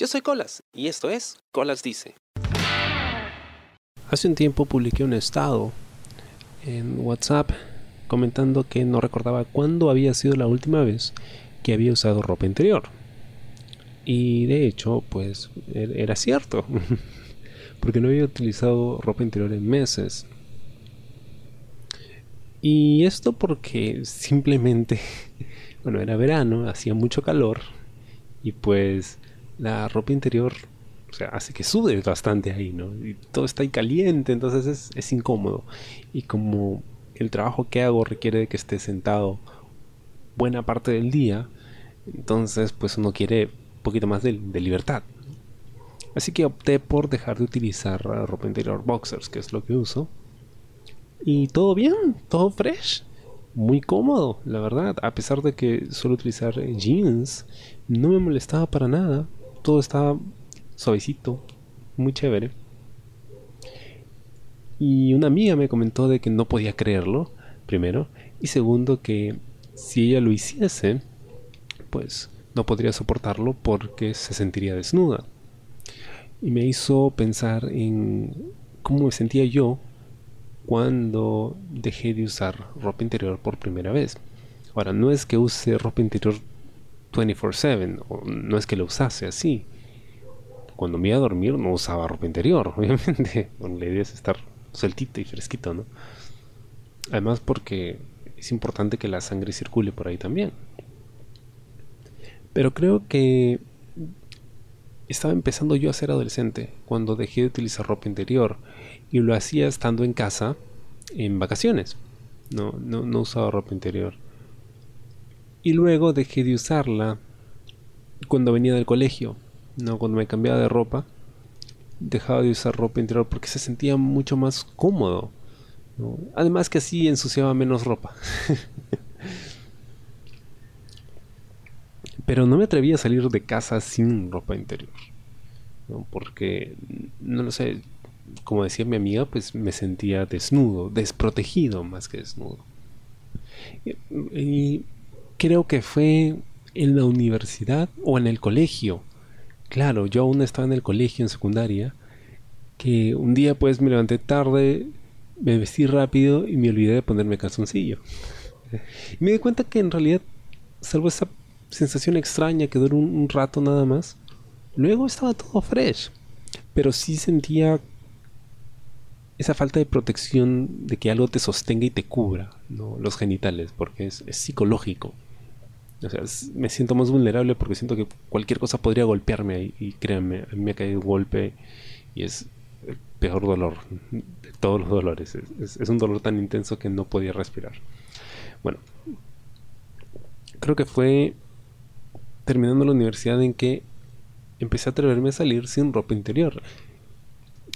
Yo soy Colas y esto es Colas Dice. Hace un tiempo publiqué un estado en WhatsApp comentando que no recordaba cuándo había sido la última vez que había usado ropa interior. Y de hecho, pues er-, era cierto, porque no había utilizado ropa interior en meses. Y esto porque simplemente, bueno, era verano, hacía mucho calor y pues la ropa interior o sea, hace que sude bastante ahí, ¿no? Y todo está ahí caliente, entonces es, es, incómodo. Y como el trabajo que hago requiere de que esté sentado buena parte del día, entonces pues uno quiere un poquito más de, de libertad. Así que opté por dejar de utilizar ropa interior boxers, que es lo que uso. Y todo bien, todo fresh. Muy cómodo, la verdad. A pesar de que suelo utilizar jeans, no me molestaba para nada todo estaba suavecito, muy chévere. Y una amiga me comentó de que no podía creerlo, primero, y segundo que si ella lo hiciese, pues no podría soportarlo porque se sentiría desnuda. Y me hizo pensar en cómo me sentía yo cuando dejé de usar ropa interior por primera vez. Ahora, no es que use ropa interior 24/7, no es que lo usase así. Cuando me iba a dormir no usaba ropa interior, obviamente. Bueno, la idea es estar sueltito y fresquito, ¿no? Además porque es importante que la sangre circule por ahí también. Pero creo que estaba empezando yo a ser adolescente cuando dejé de utilizar ropa interior y lo hacía estando en casa en vacaciones. No, no, no usaba ropa interior. Y luego dejé de usarla cuando venía del colegio, no cuando me cambiaba de ropa. Dejaba de usar ropa interior porque se sentía mucho más cómodo. Además que así ensuciaba menos ropa. Pero no me atrevía a salir de casa sin ropa interior. Porque, no lo sé, como decía mi amiga, pues me sentía desnudo, desprotegido más que desnudo. y creo que fue en la universidad o en el colegio. Claro, yo aún estaba en el colegio en secundaria, que un día pues me levanté tarde, me vestí rápido y me olvidé de ponerme calzoncillo. Y me di cuenta que en realidad, salvo esa sensación extraña que duró un, rato nada más, luego estaba todo fresh. Pero sí sentía esa falta de protección de que algo te sostenga y te cubra, ¿no? los genitales, porque es psicológico. O sea, me siento más vulnerable porque siento que cualquier cosa podría golpearme ahí. Y créanme, a mí me ha caído un golpe y es el peor dolor de todos los dolores. Es, es, un dolor tan intenso que no podía respirar. Bueno, creo que fue terminando la universidad en que empecé a atreverme a salir sin ropa interior.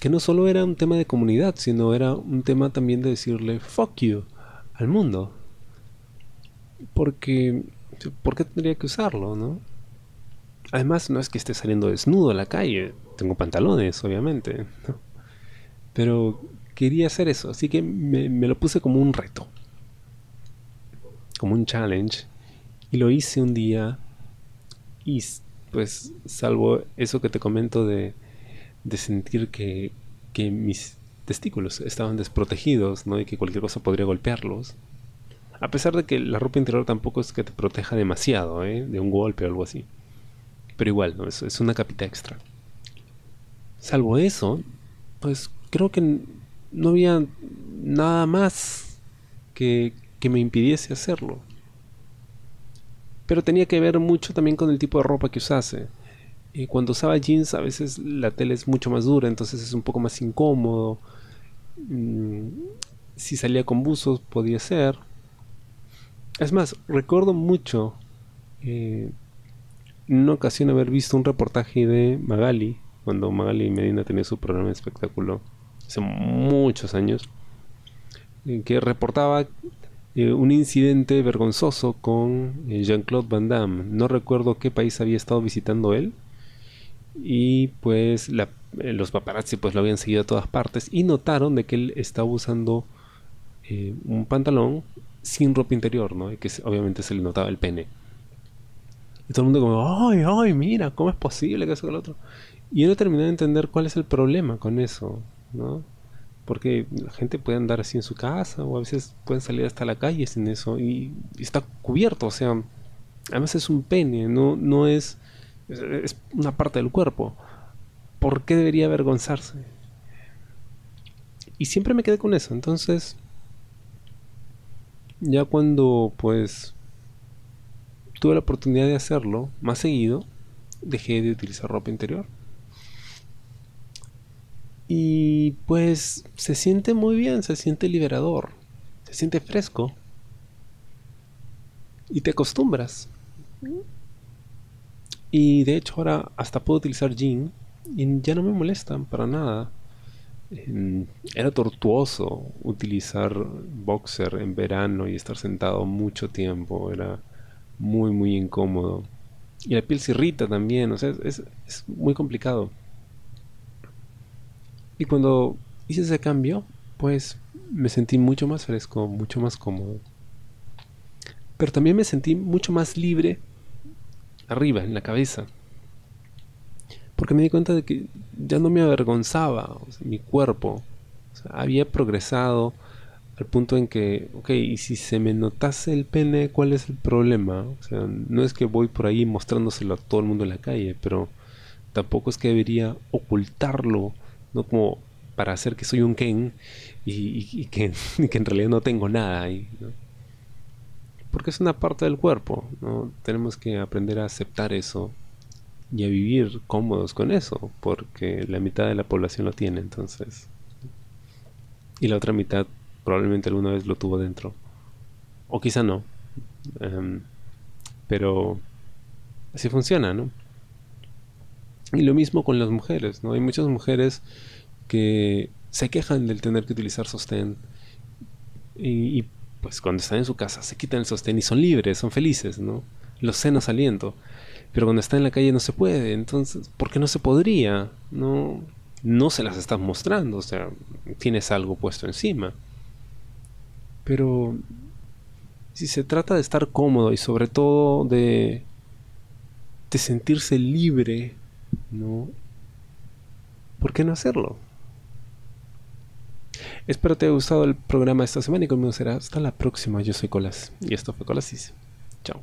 Que no solo era un tema de comunidad, sino era un tema también de decirle fuck you al mundo. Porque ¿por qué tendría que usarlo, no? Además, no es que esté saliendo desnudo a la calle, tengo pantalones, obviamente, pero quería hacer eso, así que me, lo puse como un reto, como un challenge, y lo hice un día, y pues, salvo eso que te comento de, de sentir que, que mis testículos estaban desprotegidos, ¿no? Y que cualquier cosa podría golpearlos a pesar de que la ropa interior tampoco es que te proteja demasiado ¿eh? de un golpe o algo así. Pero igual, ¿no? es, es una capita extra. Salvo eso, pues creo que no había nada más que, que me impidiese hacerlo. Pero tenía que ver mucho también con el tipo de ropa que usase. Y cuando usaba jeans a veces la tela es mucho más dura, entonces es un poco más incómodo. Mm, si salía con buzos podía ser. Es más, recuerdo mucho eh, una ocasión haber visto un reportaje de Magali, cuando Magali Medina tenía su programa de espectáculo hace muchos años, que reportaba eh, un incidente vergonzoso con eh, Jean-Claude Van Damme. No recuerdo qué país había estado visitando él. Y pues los paparazzi pues lo habían seguido a todas partes y notaron de que él estaba usando un pantalón sin ropa interior, ¿no? Y que obviamente se le notaba el pene. Y todo el mundo como, ay, ay, mira, ¿cómo es posible que eso que lo otro? Y yo no terminé de entender cuál es el problema con eso, ¿no? Porque la gente puede andar así en su casa o a veces pueden salir hasta la calle sin eso y, está cubierto, o sea, además es un pene, no, no es, es una parte del cuerpo. ¿Por qué debería avergonzarse? Y siempre me quedé con eso, entonces ya cuando pues tuve la oportunidad de hacerlo más seguido, dejé de utilizar ropa interior. Y pues se siente muy bien, se siente liberador, se siente fresco. Y te acostumbras. Y de hecho ahora hasta puedo utilizar jean y ya no me molestan para nada. Era tortuoso utilizar boxer en verano y estar sentado mucho tiempo. Era muy, muy incómodo. Y la piel se irrita también. O sea, es, es muy complicado. Y cuando hice ese cambio, pues me sentí mucho más fresco, mucho más cómodo. Pero también me sentí mucho más libre arriba, en la cabeza. Porque me di cuenta de que ya no me avergonzaba mi cuerpo. había progresado al punto en que, ok, y si se me notase el pene, ¿cuál es el problema? O sea, no es que voy por ahí mostrándoselo a todo el mundo en la calle, pero tampoco es que debería ocultarlo no como para hacer que soy un Ken y, que, en realidad no tengo nada ahí. Porque es una parte del cuerpo, ¿no? Tenemos que aprender a aceptar eso y a vivir cómodos con eso, porque la mitad de la población lo tiene, entonces. Y la otra mitad probablemente alguna vez lo tuvo dentro. O quizá no. Em, pero así funciona, ¿no? Y lo mismo con las mujeres, ¿no? Hay muchas mujeres que se quejan del tener que utilizar sostén y, pues cuando están en su casa se quitan el sostén y son libres, son felices, ¿no? Los senos saliendo. Pero cuando están en la calle no se puede, entonces, ¿por qué no se podría? No, no se las estás mostrando, o sea, tienes algo puesto encima. Pero si se trata de estar cómodo y sobre todo de, de sentirse libre ¿no? ¿Por qué no hacerlo? Espero te haya gustado el programa esta semana y conmigo será hasta la próxima. Yo soy Colas y esto fue Colasis. Chao.